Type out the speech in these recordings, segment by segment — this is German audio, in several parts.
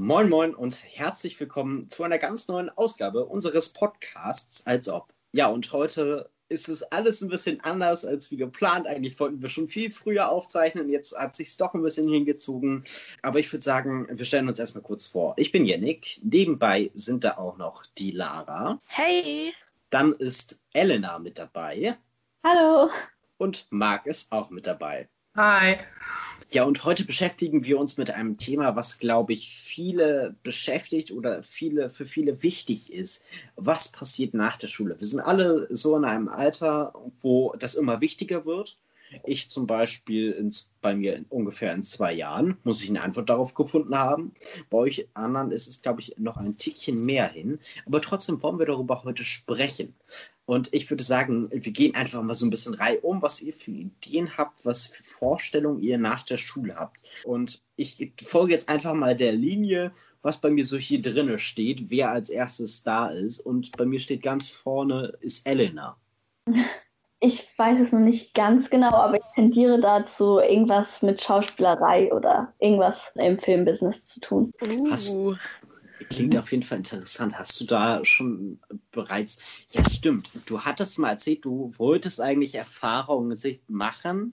Moin Moin und herzlich willkommen zu einer ganz neuen Ausgabe unseres Podcasts als ob. Ja, und heute ist es alles ein bisschen anders als wie geplant. Eigentlich wollten wir schon viel früher aufzeichnen, jetzt hat sich doch ein bisschen hingezogen. Aber ich würde sagen, wir stellen uns erstmal kurz vor. Ich bin Yannick, nebenbei sind da auch noch die Lara. Hey! Dann ist Elena mit dabei. Hallo! Und Marc ist auch mit dabei. Hi! Ja, und heute beschäftigen wir uns mit einem Thema, was, glaube ich, viele beschäftigt oder viele, für viele wichtig ist. Was passiert nach der Schule? Wir sind alle so in einem Alter, wo das immer wichtiger wird. Ich zum Beispiel ins, bei mir in ungefähr in zwei Jahren muss ich eine Antwort darauf gefunden haben. Bei euch anderen ist es, glaube ich, noch ein Tickchen mehr hin. Aber trotzdem wollen wir darüber heute sprechen. Und ich würde sagen, wir gehen einfach mal so ein bisschen reihum, was ihr für Ideen habt, was für Vorstellungen ihr nach der Schule habt. Und ich folge jetzt einfach mal der Linie, was bei mir so hier drinne steht, wer als erstes da ist. Und bei mir steht ganz vorne ist Elena. Ich weiß es noch nicht ganz genau, aber ich tendiere dazu, irgendwas mit Schauspielerei oder irgendwas im Filmbusiness zu tun. Uh. Hast, Klingt auf jeden Fall interessant. Hast du da schon bereits. Ja, stimmt. Du hattest mal erzählt, du wolltest eigentlich Erfahrungen machen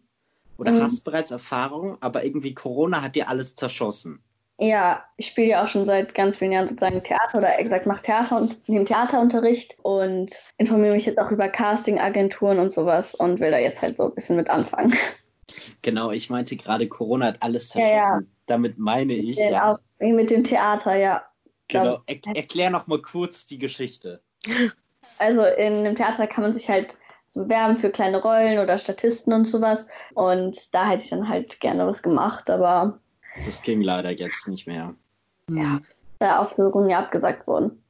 oder mhm. hast bereits Erfahrungen, aber irgendwie Corona hat dir alles zerschossen. Ja, ich spiele ja auch schon seit ganz vielen Jahren sozusagen Theater oder exakt mache Theater und nehme Theaterunterricht und informiere mich jetzt auch über Castingagenturen und sowas und will da jetzt halt so ein bisschen mit anfangen. Genau, ich meinte gerade, Corona hat alles zerschossen. Ja, ja. Damit meine ich. Ja, auch mit dem Theater, ja. Genau, er erklär noch mal kurz die Geschichte. Also in einem Theater kann man sich halt so bewerben für kleine Rollen oder Statisten und sowas. Und da hätte ich dann halt gerne was gemacht, aber. Das ging leider jetzt nicht mehr. Ja, da Aufführungen ja abgesagt wurden.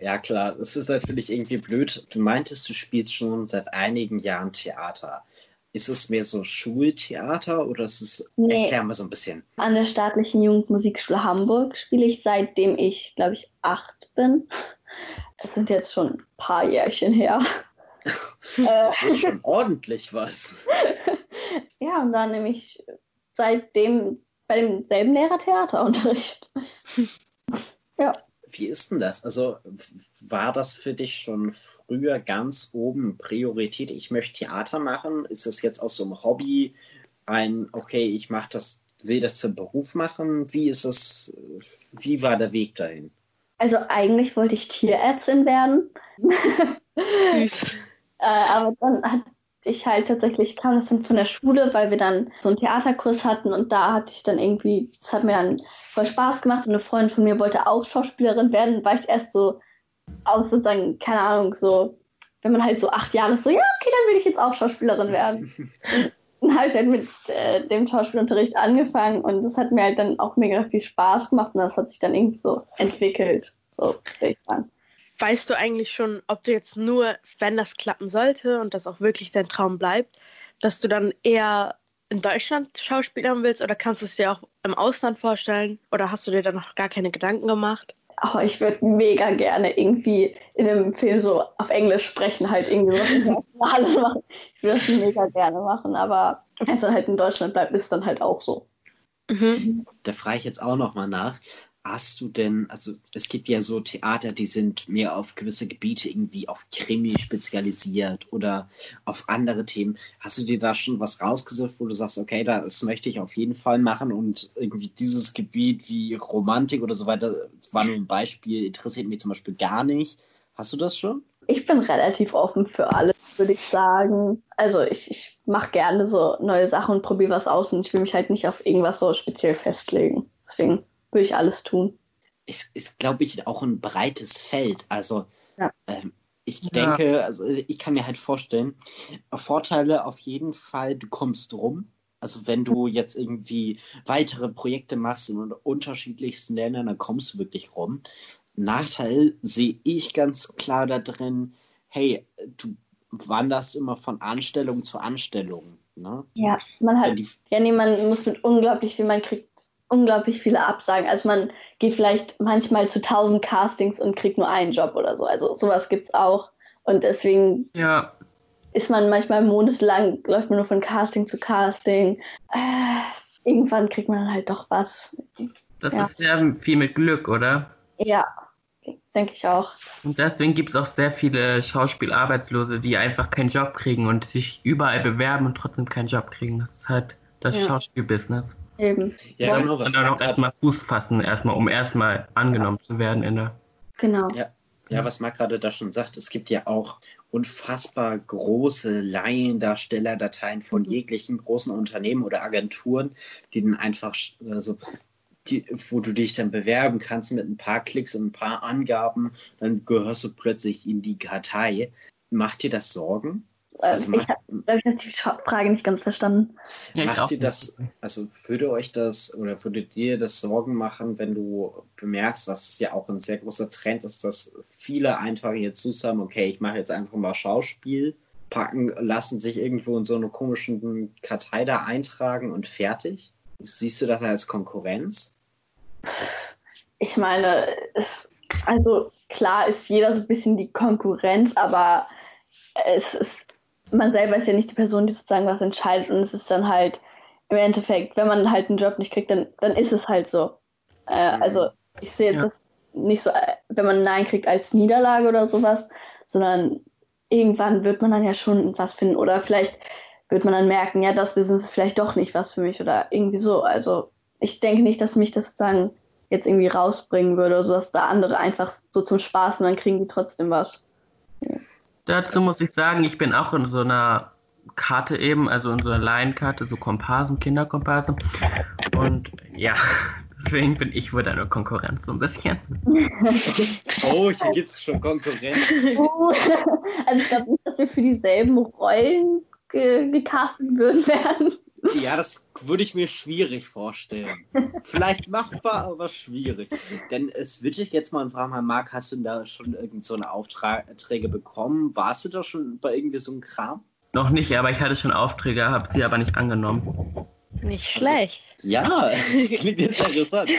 Ja, klar, das ist natürlich irgendwie blöd. Du meintest, du spielst schon seit einigen Jahren Theater. Ist es mehr so Schultheater oder ist es. Nee. Erklär mal so ein bisschen. An der Staatlichen Jugendmusikschule Hamburg spiele ich seitdem ich, glaube ich, acht bin. Es sind jetzt schon ein paar Jährchen her. das ist schon ordentlich was. ja, und dann nehme ich seitdem bei demselben Lehrer Theaterunterricht. ja. Wie ist denn das? Also war das für dich schon früher ganz oben Priorität? Ich möchte Theater machen. Ist das jetzt aus so einem Hobby ein, okay, ich mache das, will das zum Beruf machen? Wie ist es, wie war der Weg dahin? Also eigentlich wollte ich Tierärztin werden. Süß. äh, aber dann hat ich halt tatsächlich kam das dann von der Schule, weil wir dann so einen Theaterkurs hatten und da hatte ich dann irgendwie, das hat mir dann voll Spaß gemacht und eine Freundin von mir wollte auch Schauspielerin werden, war ich erst so aus sozusagen, keine Ahnung, so, wenn man halt so acht Jahre ist, so, ja, okay, dann will ich jetzt auch Schauspielerin werden. dann habe ich halt mit äh, dem Schauspielunterricht angefangen und das hat mir halt dann auch mega viel Spaß gemacht und das hat sich dann irgendwie so entwickelt, so würde ich sagen. Weißt du eigentlich schon, ob du jetzt nur, wenn das klappen sollte und das auch wirklich dein Traum bleibt, dass du dann eher in Deutschland Schauspielern willst oder kannst du es dir auch im Ausland vorstellen oder hast du dir da noch gar keine Gedanken gemacht? Oh, ich würde mega gerne irgendwie in einem Film so auf Englisch sprechen, halt irgendwie so alles machen. Ich würde das mega gerne machen, aber wenn es dann halt in Deutschland bleibt, ist dann halt auch so. Mhm. Da frage ich jetzt auch nochmal nach. Hast du denn, also es gibt ja so Theater, die sind mehr auf gewisse Gebiete irgendwie auf Krimi spezialisiert oder auf andere Themen. Hast du dir da schon was rausgesucht, wo du sagst, okay, das möchte ich auf jeden Fall machen und irgendwie dieses Gebiet wie Romantik oder so weiter, war nur ein Beispiel, interessiert mich zum Beispiel gar nicht. Hast du das schon? Ich bin relativ offen für alles, würde ich sagen. Also ich, ich mache gerne so neue Sachen und probiere was aus und ich will mich halt nicht auf irgendwas so speziell festlegen. Deswegen würde ich alles tun. Es ist, glaube ich, auch ein breites Feld. Also ja. ähm, ich denke, ja. also ich kann mir halt vorstellen, Vorteile auf jeden Fall, du kommst rum. Also wenn du jetzt irgendwie weitere Projekte machst in unterschiedlichsten Ländern, dann kommst du wirklich rum. Nachteil sehe ich ganz klar da drin, hey, du wanderst immer von Anstellung zu Anstellung. Ne? Ja, man hat, ja, nee, man muss mit unglaublich viel, man kriegt unglaublich viele Absagen. Also man geht vielleicht manchmal zu tausend Castings und kriegt nur einen Job oder so. Also sowas gibt es auch. Und deswegen ja. ist man manchmal monatelang, läuft man nur von Casting zu Casting. Äh, irgendwann kriegt man halt doch was. Das Ja. ist sehr viel mit Glück, oder? Ja, denke ich auch. Und deswegen gibt es auch sehr viele Schauspielarbeitslose, die einfach keinen Job kriegen und sich überall bewerben und trotzdem keinen Job kriegen. Das ist halt das Ja. Schauspielbusiness. Eben. Ja, Ja, genau, was Und dann auch erstmal Fuß fassen, erstmal, um erstmal angenommen zu werden in der. Genau. Ja, was Marc gerade da schon sagt, es gibt ja auch unfassbar große Laiendarstellerdateien von jeglichen großen Unternehmen oder Agenturen, die dann einfach, also, die, wo du dich dann bewerben kannst mit ein paar Klicks und ein paar Angaben, dann gehörst du plötzlich in die Kartei. Macht dir das Sorgen? Also Ähm, ich habe die Scha- Frage nicht ganz verstanden. Ja, macht nicht. das, also würde euch das oder würde dir das Sorgen machen, wenn du bemerkst, was ja auch ein sehr großer Trend ist, dass viele einfach jetzt zusammen, okay, ich mache jetzt einfach mal Schauspiel, packen, lassen sich irgendwo in so eine komischen Kartei da eintragen und fertig? Siehst du das als Konkurrenz? Ich meine, es, also klar ist jeder so ein bisschen die Konkurrenz, aber es ist, man selber ist ja nicht die Person, die sozusagen was entscheidet und es ist dann halt im Endeffekt, wenn man halt einen Job nicht kriegt, dann, dann ist es halt so. Äh, Mhm. Also ich sehe Ja. das nicht so, äh, wenn man ein Nein kriegt als Niederlage oder sowas, sondern irgendwann wird man dann ja schon was finden oder vielleicht wird man dann merken, ja, das Business ist vielleicht doch nicht was für mich oder irgendwie so. Also ich denke nicht, dass mich das sozusagen jetzt irgendwie rausbringen würde, oder so dass da andere einfach so zum Spaß und dann kriegen die trotzdem was. Dazu muss ich sagen, ich bin auch in so einer Karte eben, also in so einer Laienkarte, so Komparsen, Kinderkomparsen. Und ja, deswegen bin ich wohl deine Konkurrenz so ein bisschen. Oh, hier gibt es schon Konkurrenz. Oh, also ich glaube nicht, dass wir für dieselben Rollen ge gecastet würden werden. Ja, das würde ich mir schwierig vorstellen. Vielleicht machbar, aber schwierig. Denn es würde ich jetzt mal fragen, Marc, hast du da schon irgend so eine Aufträge bekommen? Warst du da schon bei irgendwie so einem Kram? Noch nicht, aber ich hatte schon Aufträge, habe sie aber nicht angenommen. Nicht Also- schlecht. Ja, klingt interessant.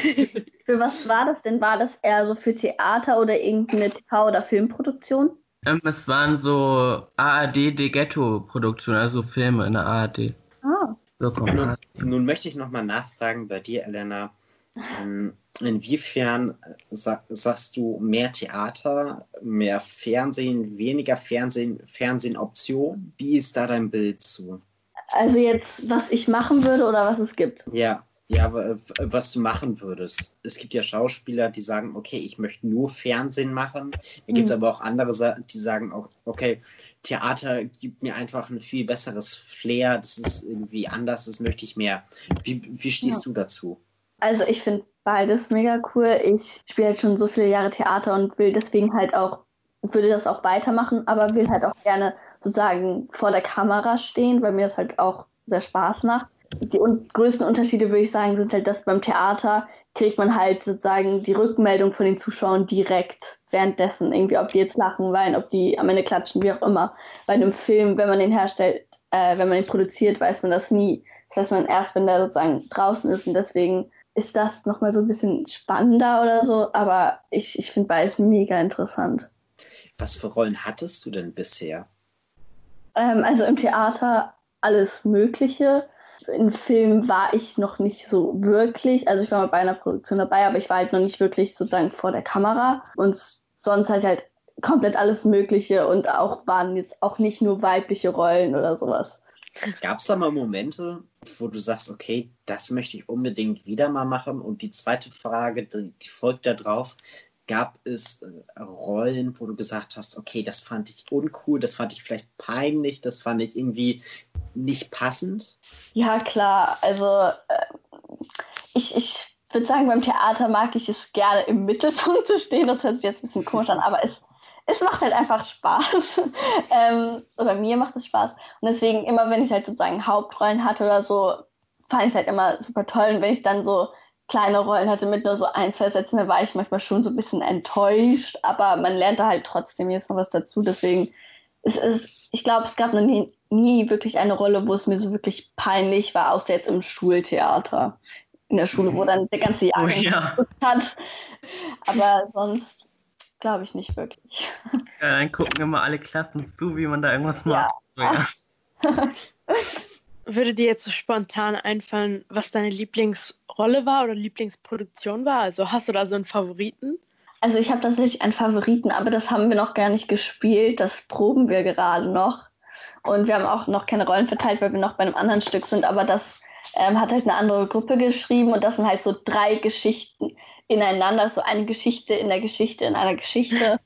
Für was war das denn? War das eher so für Theater oder irgendeine TV- oder Filmproduktion? Ähm, es waren so ARD De Ghetto-Produktionen, also Filme in der ARD. So Nun, Komparsen. nun möchte ich nochmal nachfragen bei dir, Elena. Ähm, Inwiefern äh, sa sagst du mehr Theater, mehr Fernsehen, weniger Fernsehen, Fernsehen-Option? Wie ist da dein Bild zu? also jetzt, was ich machen würde oder was es gibt. Ja, ja, w- w- was du machen würdest. Es gibt ja Schauspieler, die sagen, okay, ich möchte nur Fernsehen machen. Da gibt es Mhm. aber auch andere, die sagen auch, okay, Theater gibt mir einfach ein viel besseres Flair, das ist irgendwie anders, das möchte ich mehr. Wie, wie stehst du dazu? Also ich finde beides mega cool. Ich spiele halt schon so viele Jahre Theater und will deswegen halt auch, würde das auch weitermachen, aber will halt auch gerne sozusagen vor der Kamera stehen, weil mir das halt auch sehr Spaß macht. Die un größten Unterschiede, würde ich sagen, sind halt, dass beim Theater kriegt man halt sozusagen die Rückmeldung von den Zuschauern direkt währenddessen. Irgendwie, ob die jetzt lachen, weinen, ob die am Ende klatschen, wie auch immer. Bei einem Film, wenn man den herstellt, äh, wenn man den produziert, weiß man das nie. Das weiß man erst, wenn der sozusagen draußen ist und deswegen ist das nochmal so ein bisschen spannender oder so, aber ich, ich finde beides mega interessant. Was für Rollen hattest du denn bisher? Ähm, also im Theater alles Mögliche. In Film war ich noch nicht so wirklich, also ich war mal bei einer Produktion dabei, aber ich war halt noch nicht wirklich sozusagen vor der Kamera und sonst halt halt komplett alles Mögliche und auch waren jetzt auch nicht nur weibliche Rollen oder sowas. Gab es da mal Momente, wo du sagst, okay, das möchte ich unbedingt wieder mal machen? Und die zweite Frage, die, die folgt da drauf, gab es äh, Rollen, wo du gesagt hast, okay, das fand ich uncool, das fand ich vielleicht peinlich, das fand ich irgendwie nicht passend? Ja, klar. Also äh, ich, ich würde sagen, beim Theater mag ich es gerne im Mittelpunkt zu stehen. Das hört sich jetzt ein bisschen komisch an, aber es, es macht halt einfach Spaß. ähm, oder mir macht es Spaß. Und deswegen, immer wenn ich halt sozusagen Hauptrollen hatte oder so, fand ich es halt immer super toll. Und wenn ich dann so kleine Rollen hatte mit nur so ein, zwei Sätzen, da war ich manchmal schon so ein bisschen enttäuscht. Aber man lernt da halt trotzdem jetzt noch was dazu. Deswegen es ist, ich glaube, es gab noch nie, nie wirklich eine Rolle, wo es mir so wirklich peinlich war, außer jetzt im Schultheater. In der Schule, wo dann der ganze Oh Jahrgang ja. hat. Aber sonst glaube ich nicht wirklich. Ja, dann gucken immer alle Klassen zu, wie man da irgendwas macht. So, ja. würde dir jetzt so spontan einfallen, was deine Lieblingsrolle war oder Lieblingsproduktion war? Also hast du da so einen Favoriten? Also ich habe tatsächlich einen Favoriten, aber das haben wir noch gar nicht gespielt. Das proben wir gerade noch. Und wir haben auch noch keine Rollen verteilt, weil wir noch bei einem anderen Stück sind. Aber das ähm, hat halt eine andere Gruppe geschrieben und das sind halt so drei Geschichten ineinander. So eine Geschichte in der Geschichte in einer Geschichte.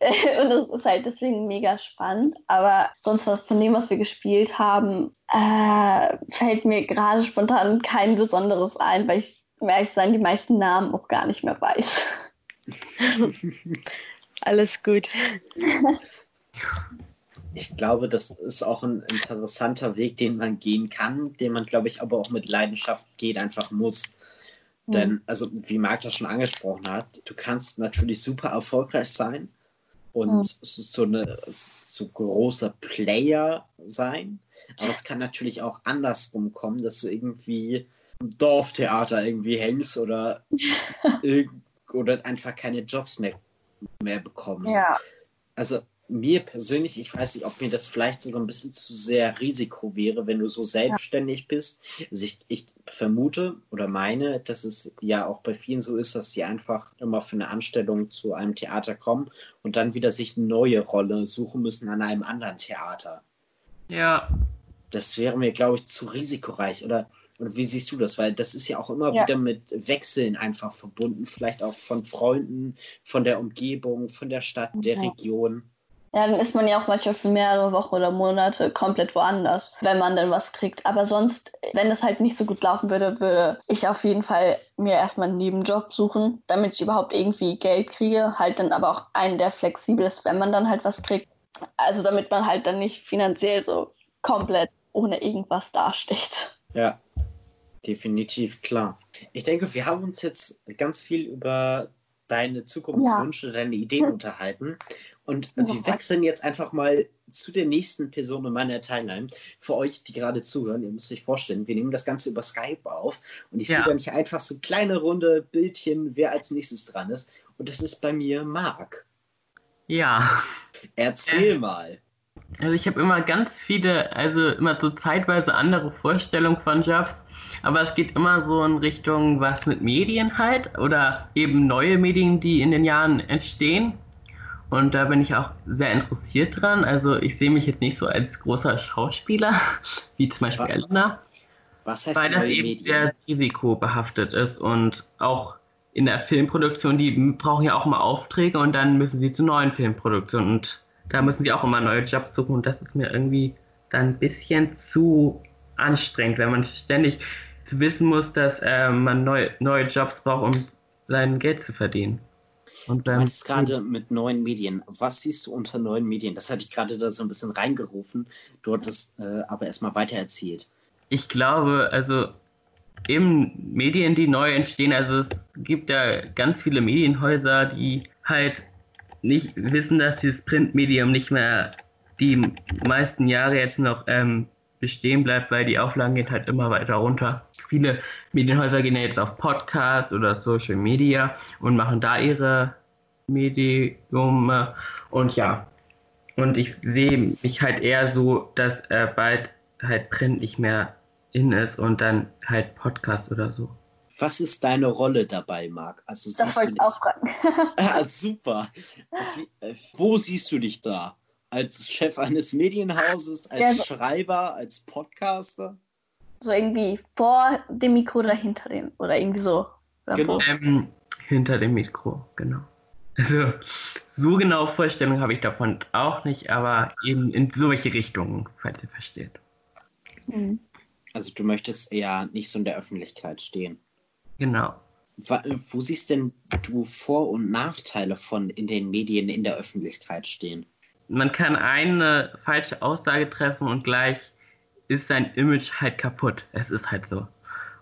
und das ist halt deswegen mega spannend. Aber sonst was von dem, was wir gespielt haben, äh, fällt mir gerade spontan kein Besonderes ein, weil ich, um ehrlich zu sein, die meisten Namen auch gar nicht mehr weiß. Alles gut. Ich glaube, das ist auch ein interessanter Weg, den man gehen kann, den man, glaube ich, aber auch mit Leidenschaft gehen einfach muss. Mhm. Denn, also, wie Marc das schon angesprochen hat, du kannst natürlich super erfolgreich sein und mhm. so eine so großer Player sein. Aber es kann natürlich auch andersrum kommen, dass du irgendwie im Dorftheater irgendwie hängst oder oder einfach keine Jobs mehr, mehr bekommst. Ja. Also mir persönlich, ich weiß nicht, ob mir das vielleicht sogar ein bisschen zu sehr Risiko wäre, wenn du so selbstständig ja. bist. Also ich, ich, vermute oder meine, dass es ja auch bei vielen so ist, dass sie einfach immer für eine Anstellung zu einem Theater kommen und dann wieder sich eine neue Rolle suchen müssen an einem anderen Theater. Ja. Das wäre mir, glaube ich, zu risikoreich. Oder und wie siehst du das? Weil das ist ja auch immer ja. wieder mit Wechseln einfach verbunden, vielleicht auch von Freunden, von der Umgebung, von der Stadt, der ja. Region. Ja, dann ist man ja auch manchmal für mehrere Wochen oder Monate komplett woanders, wenn man dann was kriegt. Aber sonst, wenn das halt nicht so gut laufen würde, würde ich auf jeden Fall mir erstmal einen Nebenjob suchen, damit ich überhaupt irgendwie Geld kriege. Halt dann aber auch einen, der flexibel ist, wenn man dann halt was kriegt. Also damit man halt dann nicht finanziell so komplett ohne irgendwas dasteht. Ja, definitiv klar. Ich denke, wir haben uns jetzt ganz viel über deine Zukunftswünsche, ja. deine Ideen unterhalten. Und ja. wir wechseln jetzt einfach mal zu der nächsten Person in meiner Timeline. Für euch, die gerade zuhören, ihr müsst euch vorstellen, wir nehmen das Ganze über Skype auf und ich ja. sehe da nicht einfach so kleine runde Bildchen, wer als nächstes dran ist. Und das ist bei mir Marc. Ja. Erzähl äh, mal. Also ich habe immer ganz viele, also immer so zeitweise andere Vorstellungen von Jobs. Aber es geht immer so in Richtung was mit Medien halt oder eben neue Medien, die in den Jahren entstehen. Und da bin ich auch sehr interessiert dran. Also ich sehe mich jetzt nicht so als großer Schauspieler, wie zum Beispiel Elena. Was heißt weil das eben Medien? sehr risikobehaftet ist und auch in der Filmproduktion, die brauchen ja auch immer Aufträge und dann müssen sie zu neuen Filmproduktionen und da müssen sie auch immer neue Jobs suchen und das ist mir irgendwie dann ein bisschen zu anstrengend, wenn man ständig zu wissen muss, dass äh, man neu, neue Jobs braucht, um sein Geld zu verdienen. Und du meintest gerade mit neuen Medien. Was siehst du unter neuen Medien? Das hatte ich gerade da so ein bisschen reingerufen. Du hattest äh, aber erstmal weitererzählt. Ich glaube, also eben Medien, die neu entstehen, also es gibt ja ganz viele Medienhäuser, die halt nicht wissen, dass dieses Printmedium nicht mehr die meisten Jahre jetzt noch ähm, bestehen bleibt, weil die Auflagen gehen halt immer weiter runter. Viele Medienhäuser gehen ja jetzt auf Podcast oder Social Media und machen da ihre Medium und ja. Und ich sehe mich halt eher so, dass äh, bald halt Print nicht mehr in ist und dann halt Podcast oder so. Was ist deine Rolle dabei, Marc? Also, das wollte ich auch fragen. ah, super. Äh, wo siehst du dich da? Als Chef eines Medienhauses, als ja, so Schreiber, als Podcaster? So irgendwie vor dem Mikro oder hinter dem oder irgendwie so. Genau. Ähm, hinter dem Mikro, genau. Also so genau Vorstellungen habe ich davon auch nicht, aber eben in solche Richtungen, falls ihr versteht. Mhm. Also du möchtest eher nicht so in der Öffentlichkeit stehen. Genau. Wo siehst denn du Vor- und Nachteile von in den Medien in der Öffentlichkeit stehen? Man kann eine falsche Aussage treffen und gleich ist sein Image halt kaputt. Es ist halt so.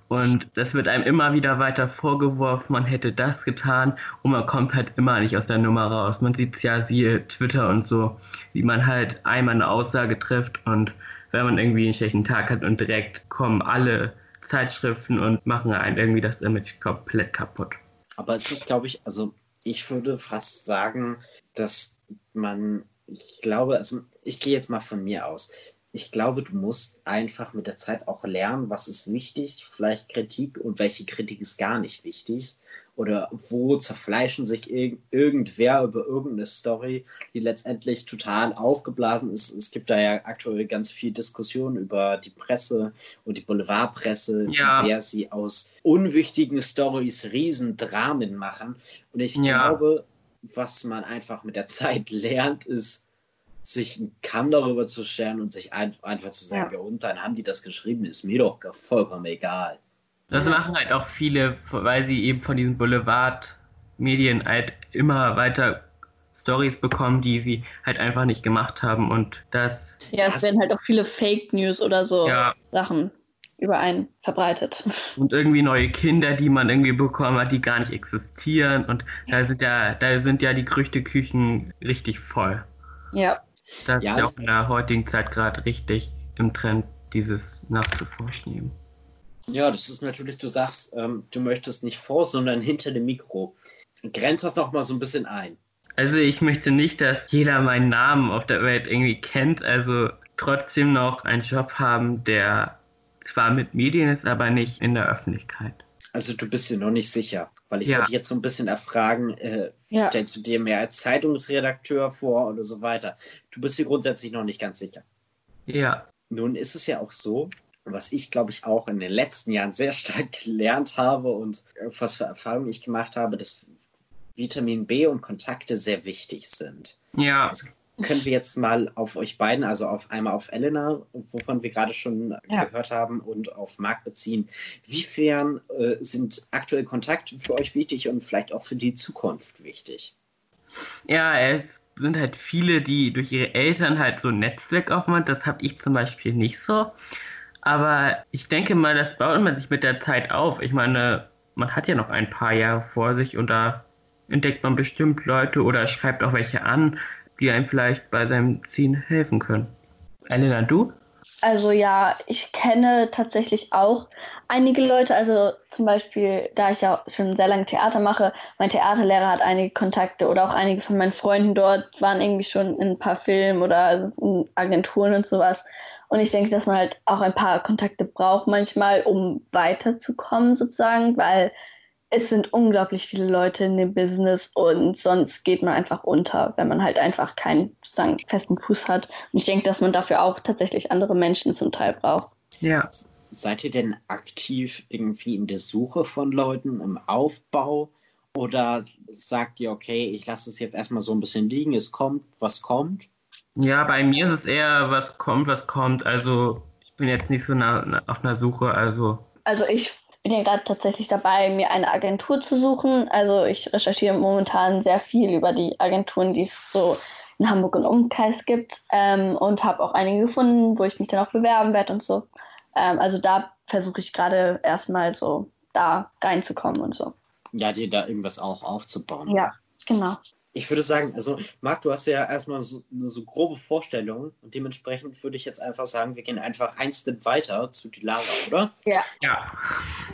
Und das wird einem immer wieder weiter vorgeworfen, man hätte das getan und man kommt halt immer nicht aus der Nummer raus. Man sieht ja, siehe Twitter und so, wie man halt einmal eine Aussage trifft und wenn man irgendwie einen schlechten Tag hat und direkt kommen alle Zeitschriften und machen einen irgendwie das Image komplett kaputt. Aber es ist, glaube ich, also ich würde fast sagen, dass man ich glaube, also ich gehe jetzt mal von mir aus. Ich glaube, du musst einfach mit der Zeit auch lernen, was ist wichtig, vielleicht Kritik und welche Kritik ist gar nicht wichtig. Oder wo zerfleischen sich irg irgendwer über irgendeine Story, die letztendlich total aufgeblasen ist. Es gibt da ja aktuell ganz viel Diskussion über die Presse und die Boulevardpresse, Ja. wie sehr sie aus unwichtigen Stories Riesendramen machen. Und ich Ja. glaube, was man einfach mit der Zeit lernt, ist, sich einen Kamm darüber zu scheren und sich ein, einfach zu sagen, ja. und dann haben die das geschrieben, ist mir doch vollkommen egal. Das machen halt auch viele, weil sie eben von diesen Boulevard-Medien halt immer weiter Stories bekommen, die sie halt einfach nicht gemacht haben und das. Ja, es werden halt auch viele Fake News oder so Ja. Sachen über einen verbreitet. Und irgendwie neue Kinder, die man irgendwie bekommen hat, die gar nicht existieren und da sind ja, da sind ja die Gerüchteküchen richtig voll. Ja. Das Ja, ist ja auch in der heutigen Zeit gerade richtig im Trend, dieses nachzuforschen eben. Ja, das ist natürlich, du sagst, ähm, du möchtest nicht vor, sondern hinter dem Mikro. Grenzt das noch mal so ein bisschen ein. Also ich möchte nicht, dass jeder meinen Namen auf der Welt irgendwie kennt, also trotzdem noch einen Job haben, der zwar mit Medien ist, aber nicht in der Öffentlichkeit. Also du bist dir noch nicht sicher, weil ich Ja. wollte jetzt so ein bisschen erfragen, äh, Ja. stellst du dir mehr als Zeitungsredakteur vor oder so weiter. Du bist dir grundsätzlich noch nicht ganz sicher. Ja, Nun ist es ja auch so, was ich glaube ich auch in den letzten Jahren sehr stark gelernt habe und äh, was für Erfahrungen ich gemacht habe, dass Vitamin B und Kontakte sehr wichtig sind. ja, Können wir jetzt mal auf euch beiden, also auf einmal auf Elena, wovon wir gerade schon Ja. gehört haben, und auf Marc beziehen. Wiefern äh, sind aktuell Kontakte für euch wichtig und vielleicht auch für die Zukunft wichtig? ja, es sind halt viele, die durch ihre Eltern halt so ein Netzwerk aufmachen. Das habe ich zum Beispiel nicht so. Aber ich denke mal, das baut man sich mit der Zeit auf. Ich meine, man hat ja noch ein paar Jahre vor sich und da entdeckt man bestimmt Leute oder schreibt auch welche an, die einem vielleicht bei seinem Ziehen helfen können. Elena, du? Also ja, ich kenne tatsächlich auch einige Leute, also zum Beispiel, da ich ja schon sehr lange Theater mache, mein Theaterlehrer hat einige Kontakte oder auch einige von meinen Freunden dort waren irgendwie schon in ein paar Filmen oder in Agenturen und sowas. Und ich denke, dass man halt auch ein paar Kontakte braucht manchmal, um weiterzukommen sozusagen, weil es sind unglaublich viele Leute in dem Business und sonst geht man einfach unter, wenn man halt einfach keinen sozusagen festen Fuß hat. Und ich denke, dass man dafür auch tatsächlich andere Menschen zum Teil braucht. Ja. Seid ihr denn aktiv irgendwie in der Suche von Leuten, im Aufbau? Oder sagt ihr, okay, ich lasse es jetzt erstmal so ein bisschen liegen, es kommt, was kommt? Ja, bei mir ist es eher, was kommt, was kommt. Also ich bin jetzt nicht so na, auf einer Suche, also Also ich bin ja gerade tatsächlich dabei, mir eine Agentur zu suchen. Also ich recherchiere momentan sehr viel über die Agenturen, die es so in Hamburg und Umkreis gibt ähm, und habe auch einige gefunden, wo ich mich dann auch bewerben werde und so. Ähm, also da versuche ich gerade erstmal so da reinzukommen und so. Ja, dir da irgendwas auch aufzubauen. Ja, genau. Ich würde sagen, also Marc, du hast ja erstmal so, eine so grobe Vorstellung und dementsprechend würde ich jetzt einfach sagen, wir gehen einfach ein Step weiter zu Dilara, oder? ja.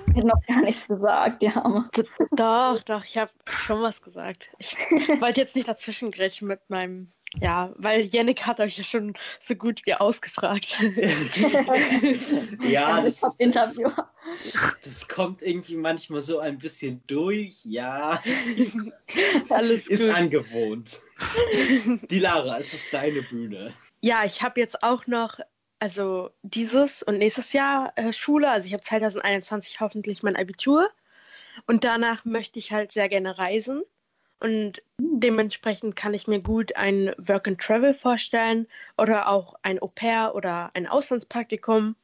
Ich hätte noch gar nichts gesagt, die Arme. Doch, doch, ich habe schon was gesagt. Ich wollte jetzt nicht dazwischen mit meinem, ja, weil Yannick hat euch ja schon so gut wie ausgefragt. ja, das, das, Interview. das kommt irgendwie manchmal so ein bisschen durch. Ja, Alles ist gut. angewohnt. Dilara, es ist deine Bühne. Ja, ich habe jetzt auch noch, also dieses und nächstes Jahr äh, Schule. Also ich habe 2021 hoffentlich mein Abitur. Und danach möchte ich halt sehr gerne reisen. Und dementsprechend kann ich mir gut ein Work and Travel vorstellen oder auch ein Au pair oder ein Auslandspraktikum,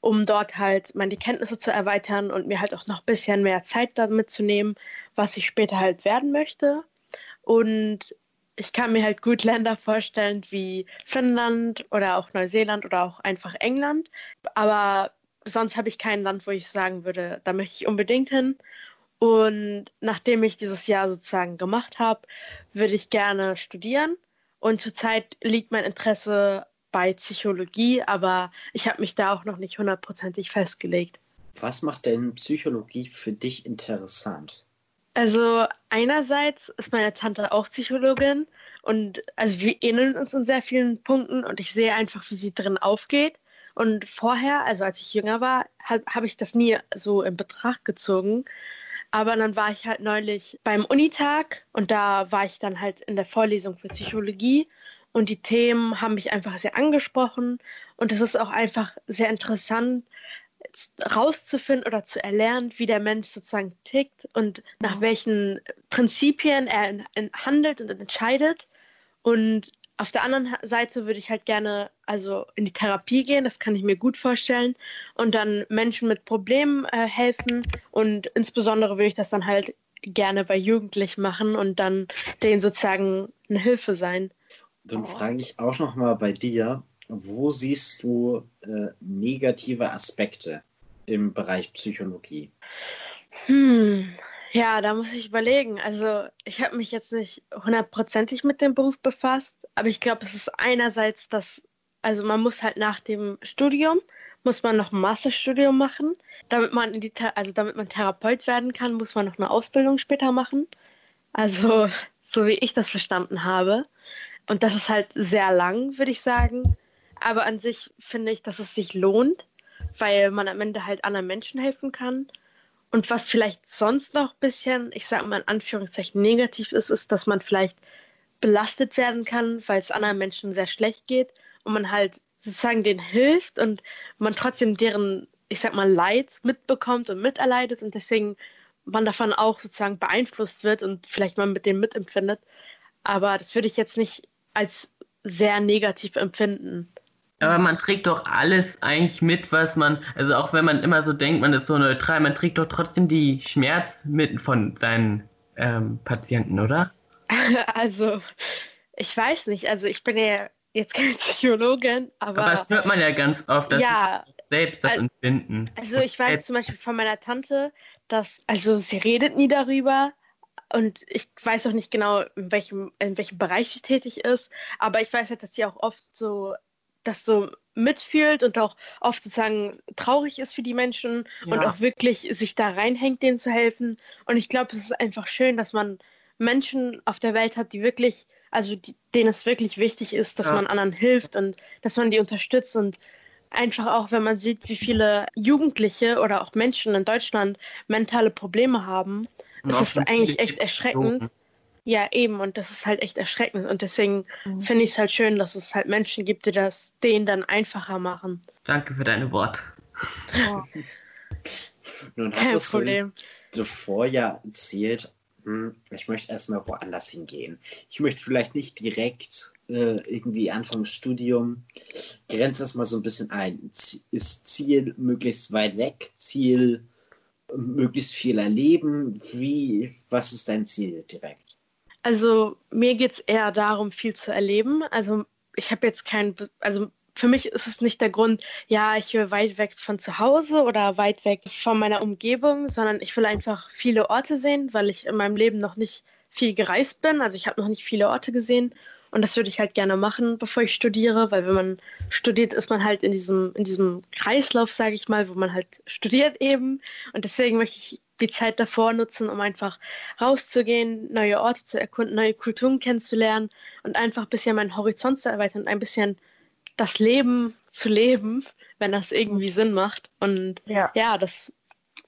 um dort halt meine Kenntnisse zu erweitern und mir halt auch noch ein bisschen mehr Zeit damit zu nehmen, was ich später halt werden möchte. Und ich kann mir halt gut Länder vorstellen wie Finnland oder auch Neuseeland oder auch einfach England. Aber sonst habe ich kein Land, wo ich sagen würde, da möchte ich unbedingt hin. Und nachdem ich dieses Jahr sozusagen gemacht habe, würde ich gerne studieren. Und zurzeit liegt mein Interesse bei Psychologie, aber ich habe mich da auch noch nicht hundertprozentig festgelegt. Was macht denn Psychologie für dich interessant? Also einerseits ist meine Tante auch Psychologin Und also wir ähneln uns in sehr vielen Punkten und ich sehe einfach, wie sie drin aufgeht. Und vorher, also als ich jünger war, habe hab ich das nie so in Betracht gezogen. Aber dann war ich halt neulich beim Unitag und da war ich dann halt in der Vorlesung für Psychologie und die Themen haben mich einfach sehr angesprochen und es ist auch einfach sehr interessant rauszufinden oder zu erlernen, wie der Mensch sozusagen tickt und nach welchen Prinzipien er handelt und entscheidet. Und auf der anderen Seite würde ich halt gerne also in die Therapie gehen, das kann ich mir gut vorstellen, und dann Menschen mit Problemen äh, helfen. Und insbesondere würde ich das dann halt gerne bei Jugendlichen machen und dann denen sozusagen eine Hilfe sein. Dann frage ich auch noch mal bei dir, wo siehst du äh, negative Aspekte im Bereich Psychologie? Hm, ja, da muss ich überlegen. Also ich habe mich jetzt nicht hundertprozentig mit dem Beruf befasst, aber ich glaube, es ist einerseits das, also man muss halt nach dem Studium, muss man noch ein Masterstudium machen. Damit man in die, also damit man Therapeut werden kann, muss man noch eine Ausbildung später machen. Also, so wie ich das verstanden habe. Und das ist halt sehr lang, würde ich sagen. Aber an sich finde ich, dass es sich lohnt, weil man am Ende halt anderen Menschen helfen kann. Und was vielleicht sonst noch ein bisschen, ich sage mal in Anführungszeichen, negativ ist, ist, dass man vielleicht belastet werden kann, weil es anderen Menschen sehr schlecht geht und man halt sozusagen denen hilft und man trotzdem deren, ich sag mal, Leid mitbekommt und miterleidet und deswegen man davon auch sozusagen beeinflusst wird und vielleicht mal mit dem mitempfindet. Aber das würde ich jetzt nicht als sehr negativ empfinden. Aber man trägt doch alles eigentlich mit, was man, also auch wenn man immer so denkt, man ist so neutral, man trägt doch trotzdem die Schmerz mit von seinen ähm, Patienten, oder? Also, ich weiß nicht. Also, ich bin ja jetzt keine Psychologin, aber. Aber das hört man ja ganz oft, dass ja, selbst das empfinden. Also, ich weiß selbst. zum Beispiel von meiner Tante, dass, also, sie redet nie darüber. Und ich weiß auch nicht genau, in welchem, in welchem Bereich sie tätig ist. Aber ich weiß halt, dass sie auch oft so, das so mitfühlt und auch oft sozusagen traurig ist für die Menschen ja. und auch wirklich sich da reinhängt, denen zu helfen. Und ich glaube, es ist einfach schön, dass man Menschen auf der Welt hat, die wirklich, also die, denen es wirklich wichtig ist, dass ja. man anderen hilft und dass man die unterstützt und einfach auch, wenn man sieht, wie viele Jugendliche oder auch Menschen in Deutschland mentale Probleme haben, ist es eigentlich echt erschreckend. Ja, eben, und das ist halt echt erschreckend. Und deswegen mhm. finde ich es halt schön, dass es halt Menschen gibt, die das denen dann einfacher machen. Danke für deine Worte. Oh. Nun Kein Problem. Du vorher erzählt, hm, ich möchte erstmal woanders hingehen. Ich möchte vielleicht nicht direkt äh, irgendwie Anfang Studium. Grenze das mal so ein bisschen ein. Ist Ziel möglichst weit weg? Ziel möglichst viel erleben? Wie, was ist dein Ziel direkt? Also mir geht es eher darum, viel zu erleben. Also ich habe jetzt kein, also für mich ist es nicht der Grund, ja, ich will weit weg von zu Hause oder weit weg von meiner Umgebung, sondern ich will einfach viele Orte sehen, weil ich in meinem Leben noch nicht viel gereist bin. Also ich habe noch nicht viele Orte gesehen und das würde ich halt gerne machen, bevor ich studiere, weil wenn man studiert, ist man halt in diesem, in diesem Kreislauf, sage ich mal, wo man halt studiert eben. Und deswegen möchte ich die Zeit davor nutzen, um einfach rauszugehen, neue Orte zu erkunden, neue Kulturen kennenzulernen und einfach ein bisschen meinen Horizont zu erweitern, ein bisschen das Leben zu leben, wenn das irgendwie Sinn macht. Und ja, ja das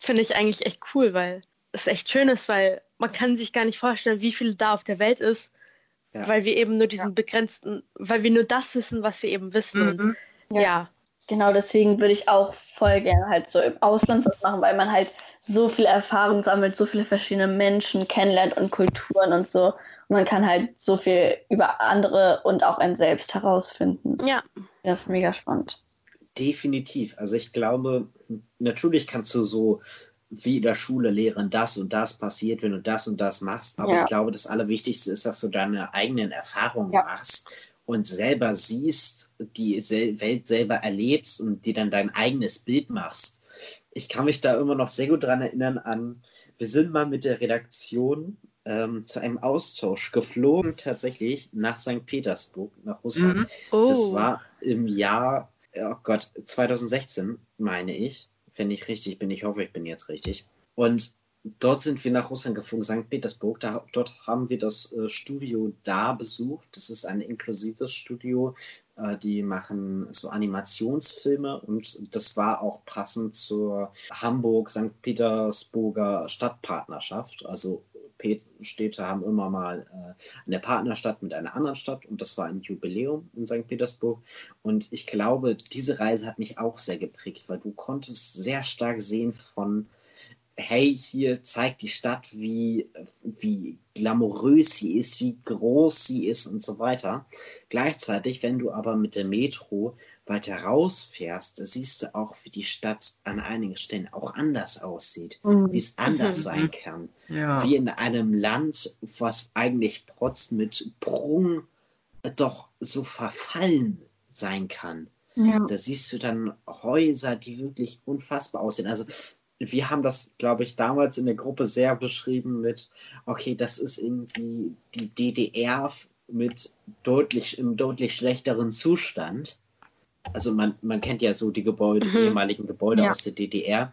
finde ich eigentlich echt cool, weil es echt schön ist, weil man kann sich gar nicht vorstellen, wie viel da auf der Welt ist, ja. weil wir eben nur diesen ja. begrenzten, weil wir nur das wissen, was wir eben wissen. Mhm. Und, ja. Genau, deswegen würde ich auch voll gerne halt so im Ausland was machen, weil man halt so viel Erfahrung sammelt, so viele verschiedene Menschen kennenlernt und Kulturen und so. Und man kann halt so viel über andere und auch ein selbst herausfinden. Ja. Das ist mega spannend. Definitiv. Also ich glaube, natürlich kannst du so wie in der Schule lehren, das und das passiert, wenn du das und das machst. Aber ja. ich glaube, das Allerwichtigste ist, dass du deine eigenen Erfahrungen ja. machst und selber siehst, die Welt selber erlebst und dir dann dein eigenes Bild machst. Ich kann mich da immer noch sehr gut daran erinnern an, wir sind mal mit der Redaktion ähm, zu einem Austausch geflogen, tatsächlich nach St. Petersburg, nach Russland. Mhm. Oh. Das war im Jahr, oh Gott, 2016, meine ich. Wenn ich richtig bin, ich hoffe, ich bin jetzt richtig. Und dort sind wir nach Russland geflogen, St. Petersburg. Da, dort haben wir das äh, Studio da besucht. Das ist ein inklusives Studio. Äh, die machen so Animationsfilme und das war auch passend zur Hamburg-St. Petersburger Stadtpartnerschaft. Also Städte haben immer mal äh, eine Partnerstadt mit einer anderen Stadt und das war ein Jubiläum in St. Petersburg. Und ich glaube, diese Reise hat mich auch sehr geprägt, weil du konntest sehr stark sehen von hey, hier zeigt die Stadt, wie, wie glamourös sie ist, wie groß sie ist und so weiter. Gleichzeitig, wenn du aber mit der Metro weiter rausfährst, da siehst du auch, wie die Stadt an einigen Stellen auch anders aussieht, mhm. wie es anders mhm. sein kann. Ja. Wie in einem Land, was eigentlich trotz mit Prung doch so verfallen sein kann. Ja. Da siehst du dann Häuser, die wirklich unfassbar aussehen. Also wir haben das, glaube ich, damals in der Gruppe sehr beschrieben mit, okay, das ist irgendwie die DDR mit deutlich, im deutlich schlechteren Zustand. Also man, man kennt ja so die Gebäude, mhm. die ehemaligen Gebäude ja. aus der DDR.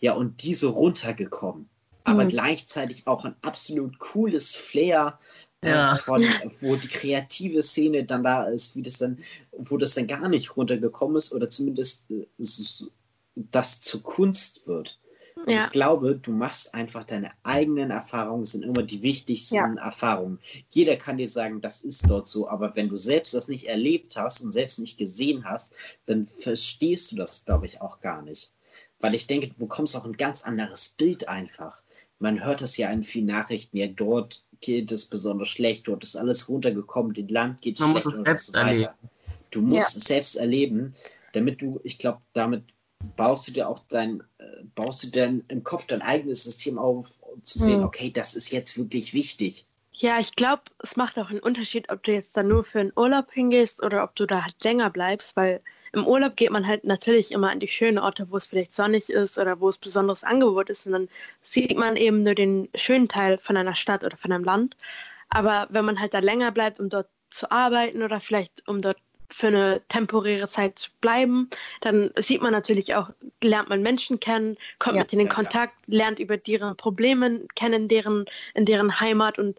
Ja, und diese runtergekommen. Aber mhm. gleichzeitig auch ein absolut cooles Flair, äh, ja. von, wo die kreative Szene dann da ist, wie das dann, wo das dann gar nicht runtergekommen ist oder zumindest äh, das zur Kunst wird. Ja. Ich glaube, du machst einfach deine eigenen Erfahrungen, sind immer die wichtigsten ja. Erfahrungen. Jeder kann dir sagen, das ist dort so, aber wenn du selbst das nicht erlebt hast und selbst nicht gesehen hast, dann verstehst du das, glaube ich, auch gar nicht. Weil ich denke, du bekommst auch ein ganz anderes Bild einfach. Man hört das ja in vielen Nachrichten, ja, dort geht es besonders schlecht, dort ist alles runtergekommen, dem Land geht es schlecht und so weiter. Erleben. Du musst ja. es selbst erleben, damit du, ich glaube, damit baust du dir auch dein, äh, baust du dann im Kopf dein eigenes System auf, um zu sehen, hm. okay, das ist jetzt wirklich wichtig. Ja, ich glaube, es macht auch einen Unterschied, ob du jetzt da nur für einen Urlaub hingehst oder ob du da halt länger bleibst, weil im Urlaub geht man halt natürlich immer an die schönen Orte, wo es vielleicht sonnig ist oder wo es besonderes Angebot ist und dann sieht man eben nur den schönen Teil von einer Stadt oder von einem Land. Aber wenn man halt da länger bleibt, um dort zu arbeiten oder vielleicht um dort für eine temporäre Zeit zu bleiben. Dann sieht man natürlich auch, lernt man Menschen kennen, kommt ja, mit ihnen in ja, Kontakt, ja. lernt über deren Probleme kennen, in deren, in deren Heimat und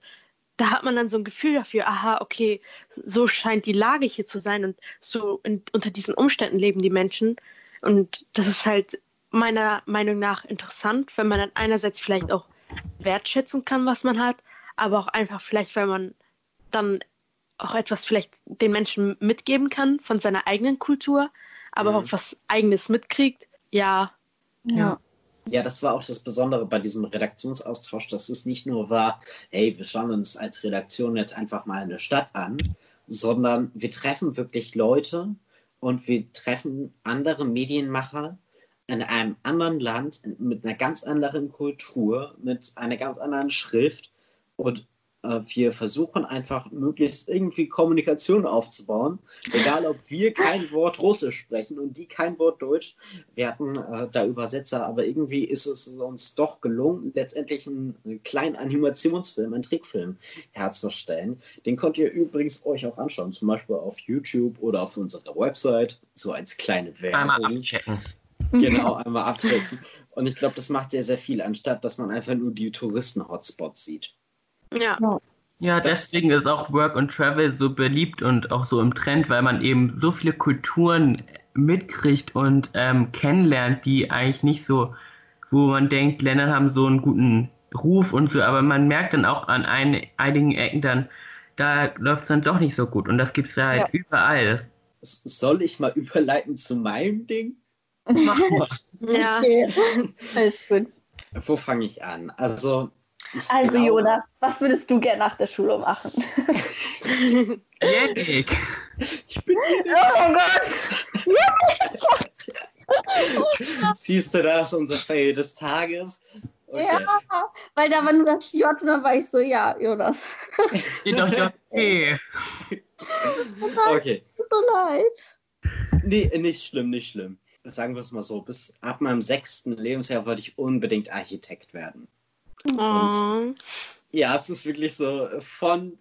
da hat man dann so ein Gefühl dafür, aha, okay, so scheint die Lage hier zu sein und so in, unter diesen Umständen leben die Menschen. Und das ist halt meiner Meinung nach interessant, wenn man dann einerseits vielleicht auch wertschätzen kann, was man hat, aber auch einfach vielleicht, weil man dann auch etwas vielleicht den Menschen mitgeben kann von seiner eigenen Kultur, aber mhm. auch was eigenes mitkriegt. Ja. Ja. Ja, das war auch das Besondere bei diesem Redaktionsaustausch, dass es nicht nur war, hey, wir schauen uns als Redaktion jetzt einfach mal eine Stadt an, sondern wir treffen wirklich Leute und wir treffen andere Medienmacher in einem anderen Land mit einer ganz anderen Kultur, mit einer ganz anderen Schrift und wir versuchen einfach möglichst irgendwie Kommunikation aufzubauen, egal ob wir kein Wort Russisch sprechen und die kein Wort Deutsch. Wir hatten äh, da Übersetzer, aber irgendwie ist es uns doch gelungen, letztendlich einen, einen kleinen Animationsfilm, einen Trickfilm herzustellen. Den könnt ihr übrigens euch auch anschauen, zum Beispiel auf YouTube oder auf unserer Website, so als kleine Werbung. Einmal abchecken. Genau, einmal abchecken. Und ich glaube, das macht sehr, sehr viel, anstatt dass man einfach nur die Touristen-Hotspots sieht. Ja. Ja, deswegen ist auch Work and Travel so beliebt und auch so im Trend, weil man eben so viele Kulturen mitkriegt und ähm, kennenlernt, die eigentlich nicht so, wo man denkt, Länder haben so einen guten Ruf und so, aber man merkt dann auch an ein, einigen Ecken dann, da läuft es dann doch nicht so gut und das gibt es halt ja. überall. Soll ich mal überleiten zu meinem Ding? Mach mal. ja. Okay. Alles gut. Wo fange ich an? Also also genau. Jona, was würdest du gerne nach der Schule machen? Yannick. Ich bin Oh Gott! Siehst du, das unser Fail des Tages. Okay. Ja, weil da war nur das J und dann war ich so, ja, Jonas. Geht doch J. Okay. okay. So leid. Nee, nicht schlimm, nicht schlimm. Sagen wir es mal so, bis ab meinem sechsten Lebensjahr wollte ich unbedingt Architekt werden. Und ja, es ist wirklich so von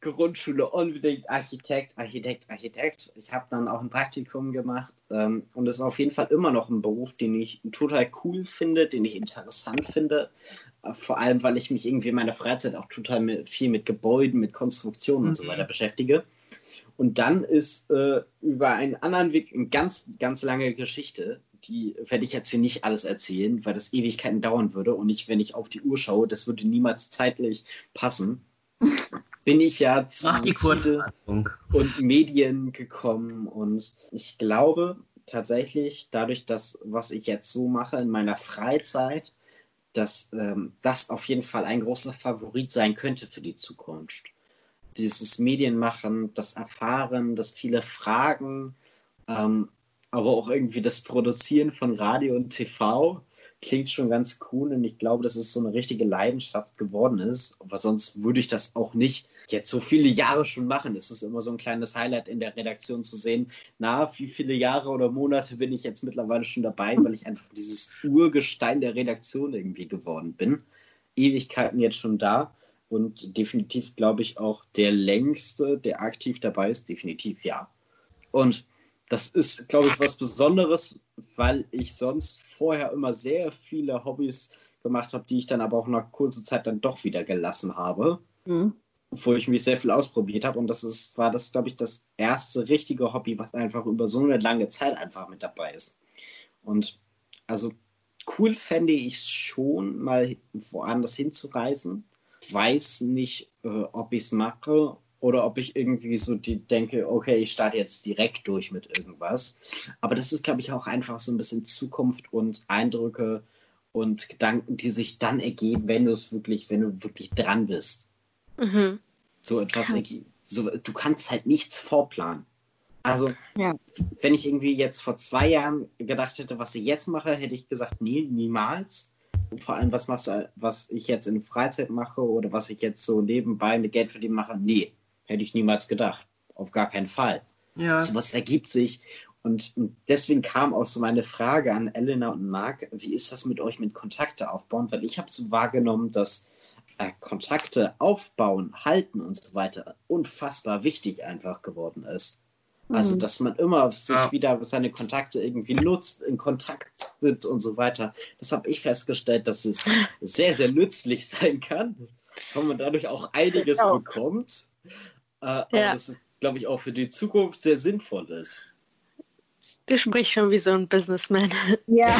Grundschule unbedingt Architekt, Architekt, Architekt. Ich habe dann auch ein Praktikum gemacht ähm, und es ist auf jeden Fall immer noch ein Beruf, den ich total cool finde, den ich interessant finde. vor allem, weil ich mich irgendwie in meiner Freizeit auch total mit, viel mit Gebäuden, mit Konstruktionen mhm. und so mhm. weiter beschäftige. Und dann ist äh, über einen anderen Weg eine ganz, ganz lange Geschichte. Die werde ich jetzt hier nicht alles erzählen, weil das Ewigkeiten dauern würde. Und ich, wenn ich auf die Uhr schaue, das würde niemals zeitlich passen. Bin ich ja zu Tide und Medien gekommen. Und ich glaube tatsächlich, dadurch, dass was ich jetzt so mache in meiner Freizeit, dass ähm, das auf jeden Fall ein großer Favorit sein könnte für die Zukunft dieses Medienmachen, das Erfahren, das viele Fragen, ähm, aber auch irgendwie das Produzieren von Radio und TV klingt schon ganz cool und ich glaube, dass es so eine richtige Leidenschaft geworden ist. Aber sonst würde ich das auch nicht jetzt so viele Jahre schon machen. Es ist immer so ein kleines Highlight in der Redaktion zu sehen, na, wie viele Jahre oder Monate bin ich jetzt mittlerweile schon dabei, weil ich einfach dieses Urgestein der Redaktion irgendwie geworden bin. Ewigkeiten jetzt schon da und definitiv, glaube ich, auch der längste, der aktiv dabei ist, definitiv ja. Und das ist, glaube ich, was Besonderes, weil ich sonst vorher immer sehr viele Hobbys gemacht habe, die ich dann aber auch nach kurzer Zeit dann doch wieder gelassen habe. Mhm. Wo ich mich sehr viel ausprobiert habe. Und das ist, war das, glaube ich, das erste richtige Hobby, was einfach über so eine lange Zeit einfach mit dabei ist. Und also cool fände ich es schon, mal woanders hinzureisen weiß nicht, äh, ob ich es mache oder ob ich irgendwie so die denke, okay, ich starte jetzt direkt durch mit irgendwas. Aber das ist, glaube ich, auch einfach so ein bisschen Zukunft und Eindrücke und Gedanken, die sich dann ergeben, wenn du es wirklich, wenn du wirklich dran bist. Mhm. So etwas, so, du kannst halt nichts vorplanen. Also, ja. wenn ich irgendwie jetzt vor zwei Jahren gedacht hätte, was ich jetzt mache, hätte ich gesagt, nee, niemals vor allem, was, machst, was ich jetzt in Freizeit mache oder was ich jetzt so nebenbei mit Geld verdienen mache, nee, hätte ich niemals gedacht. Auf gar keinen Fall. Ja. So was ergibt sich. Und, deswegen kam auch so meine Frage an Elena und Marc, wie ist das mit euch mit Kontakte aufbauen? Weil ich habe so wahrgenommen, dass äh, Kontakte aufbauen, halten und so weiter unfassbar wichtig einfach geworden ist. Also, mhm. dass man immer sich ja. wieder seine Kontakte irgendwie nutzt, in Kontakt tritt und so weiter. Das habe ich festgestellt, dass es sehr, sehr nützlich sein kann, weil man dadurch auch einiges auch. bekommt. Äh, ja. Aber das ist, glaube ich, auch für die Zukunft sehr sinnvoll ist. Du sprichst schon wie so ein Businessman. Ja.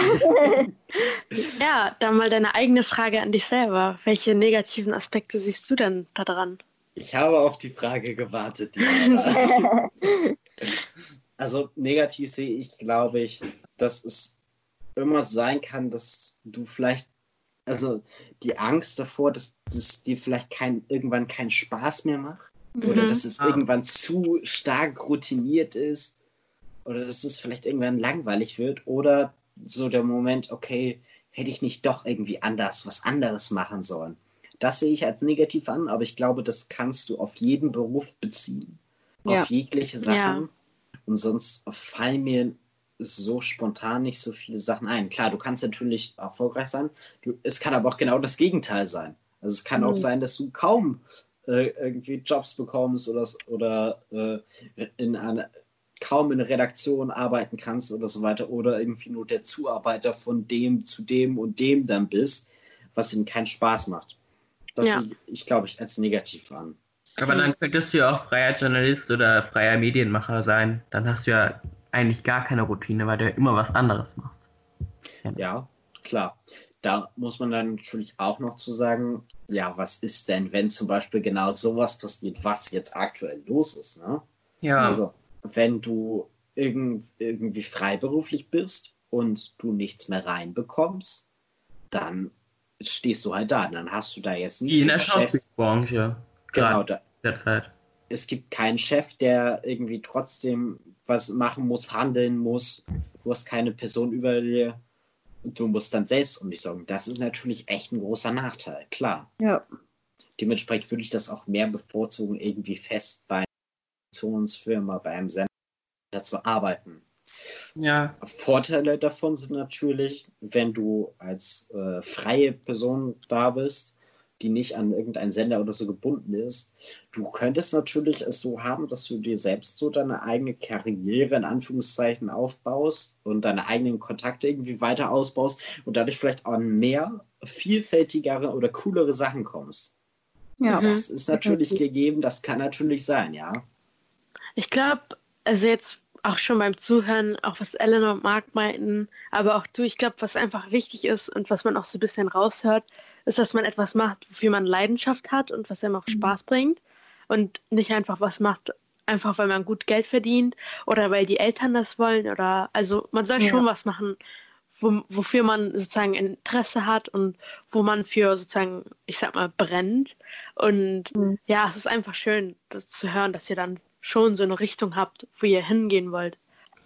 ja, dann mal deine eigene Frage an dich selber. Welche negativen Aspekte siehst du denn da dran? Ich habe auf die Frage gewartet. also negativ sehe ich, glaube ich, dass es immer sein kann, dass du vielleicht, also die Angst davor, dass es dir vielleicht kein, irgendwann keinen Spaß mehr macht. Mhm. Oder dass es ah. irgendwann zu stark routiniert ist. Oder dass es vielleicht irgendwann langweilig wird. Oder so der Moment, okay, hätte ich nicht doch irgendwie anders, was anderes machen sollen. Das sehe ich als negativ an, aber ich glaube, das kannst du auf jeden Beruf beziehen. Ja. Auf jegliche Sachen. Ja. Und sonst fallen mir so spontan nicht so viele Sachen ein. Klar, du kannst natürlich erfolgreich sein. Du, es kann aber auch genau das Gegenteil sein. Also es kann mhm. auch sein, dass du kaum äh, irgendwie Jobs bekommst oder, oder äh, in einer kaum in einer Redaktion arbeiten kannst oder so weiter oder irgendwie nur der Zuarbeiter von dem zu dem und dem dann bist, was ihnen keinen Spaß macht. Das ja. ich, glaube ich, als negativ an. Aber dann könntest du ja auch freier Journalist oder freier Medienmacher sein. Dann hast du ja eigentlich gar keine Routine, weil du ja immer was anderes machst. Ja, ja klar. Da muss man dann natürlich auch noch zu sagen, ja, was ist denn, wenn zum Beispiel genau sowas passiert, was jetzt aktuell los ist, ne? Ja. Also, wenn du irgend, irgendwie freiberuflich bist und du nichts mehr reinbekommst, dann stehst du halt da. Und dann hast du da jetzt nicht. Wie in der Schauspielbranche. Genau, da. Derzeit. Es gibt keinen Chef, der irgendwie trotzdem was machen muss, handeln muss. Du hast keine Person über dir. Du musst dann selbst um dich sorgen. Das ist natürlich echt ein großer Nachteil, klar. Ja. Dementsprechend würde ich das auch mehr bevorzugen, irgendwie fest bei einer Firma, bei einem Sender zu arbeiten. Ja. Vorteile davon sind natürlich, wenn du als äh, freie Person da bist, die nicht an irgendeinen Sender oder so gebunden ist. Du könntest natürlich es so haben, dass du dir selbst so deine eigene Karriere in Anführungszeichen aufbaust und deine eigenen Kontakte irgendwie weiter ausbaust und dadurch vielleicht an mehr vielfältigere oder coolere Sachen kommst. Ja. Mhm. Das ist natürlich gegeben, das kann natürlich sein, ja. Ich glaube, also jetzt auch schon beim Zuhören, auch was Ellen und Mark meinten, aber auch du, ich glaube, was einfach wichtig ist und was man auch so ein bisschen raushört, ist, dass man etwas macht, wofür man Leidenschaft hat und was einem auch Mhm. Spaß bringt und nicht einfach was macht, einfach weil man gut Geld verdient oder weil die Eltern das wollen oder also man soll Ja. schon was machen, wo, wofür man sozusagen Interesse hat und wo man für sozusagen, ich sag mal, brennt. Und Mhm. ja, es ist einfach schön, das zu hören, dass ihr dann schon so eine Richtung habt, wo ihr hingehen wollt.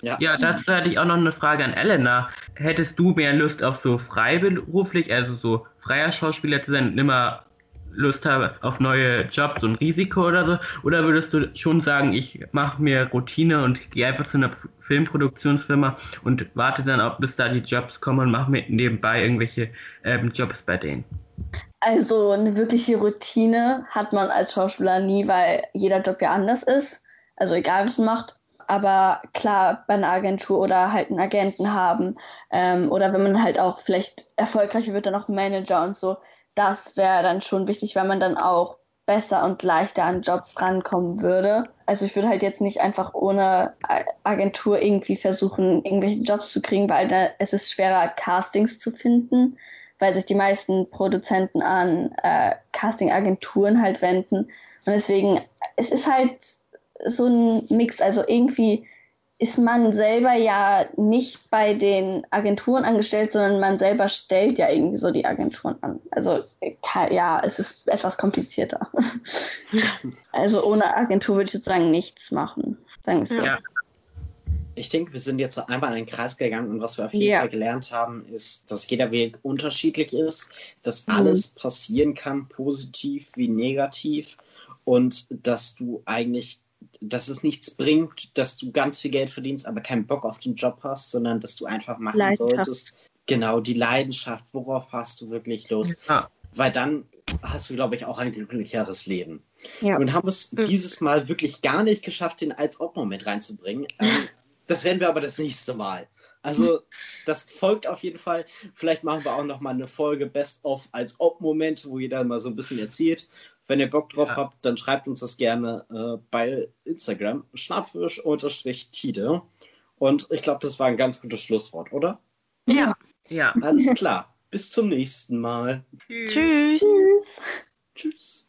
Ja, Ja, dazu hatte ich auch noch eine Frage an Elena. Hättest du mehr Lust auf so freiberuflich, also so freier Schauspieler zu sein und immer Lust habe auf neue Jobs und Risiko oder so? Oder würdest du schon sagen, ich mache mir Routine und gehe einfach zu einer Filmproduktionsfirma und warte dann, ob bis da die Jobs kommen und mache mir nebenbei irgendwelche ähm, Jobs bei denen? Also eine wirkliche Routine hat man als Schauspieler nie, weil jeder Job ja anders ist. Also egal, was man macht. Aber klar, bei einer Agentur oder halt einen Agenten haben ähm, oder wenn man halt auch vielleicht erfolgreicher wird, dann auch Manager und so, das wäre dann schon wichtig, weil man dann auch besser und leichter an Jobs rankommen würde. Also ich würde halt jetzt nicht einfach ohne Agentur irgendwie versuchen, irgendwelche Jobs zu kriegen, weil da, es ist schwerer, Castings zu finden weil sich die meisten Produzenten an äh, Casting-Agenturen halt wenden. Und deswegen, es ist halt so ein Mix. Also irgendwie ist man selber ja nicht bei den Agenturen angestellt, sondern man selber stellt ja irgendwie so die Agenturen an. Also ja, es ist etwas komplizierter. also ohne Agentur würde ich sozusagen nichts machen. Sagen wir. Ja. Ich denke, wir sind jetzt einmal in den Kreis gegangen und was wir auf jeden Ja. Fall gelernt haben, ist, dass jeder Weg unterschiedlich ist, dass Mhm. alles passieren kann, positiv wie negativ und dass du eigentlich, dass es nichts bringt, dass du ganz viel Geld verdienst, aber keinen Bock auf den Job hast, sondern dass du einfach machen solltest. Genau, die Leidenschaft, worauf hast du wirklich Lust? Ja. Weil dann hast du, glaube ich, auch ein glücklicheres Leben. Ja. Und haben es Mhm. dieses Mal wirklich gar nicht geschafft, den als Ob-Moment reinzubringen. Ähm, das werden wir aber das nächste Mal. Also, das folgt auf jeden Fall. Vielleicht machen wir auch noch mal eine Folge Best of als Ob-Moment, wo jeder mal so ein bisschen erzählt. Wenn ihr Bock drauf Ja. habt, dann schreibt uns das gerne äh, bei Instagram. Schnappfisch-tide. Und ich glaube, das war ein ganz gutes Schlusswort, oder? Ja. Ja. Alles klar. Bis zum nächsten Mal. Tschüss. Tschüss. Tschüss.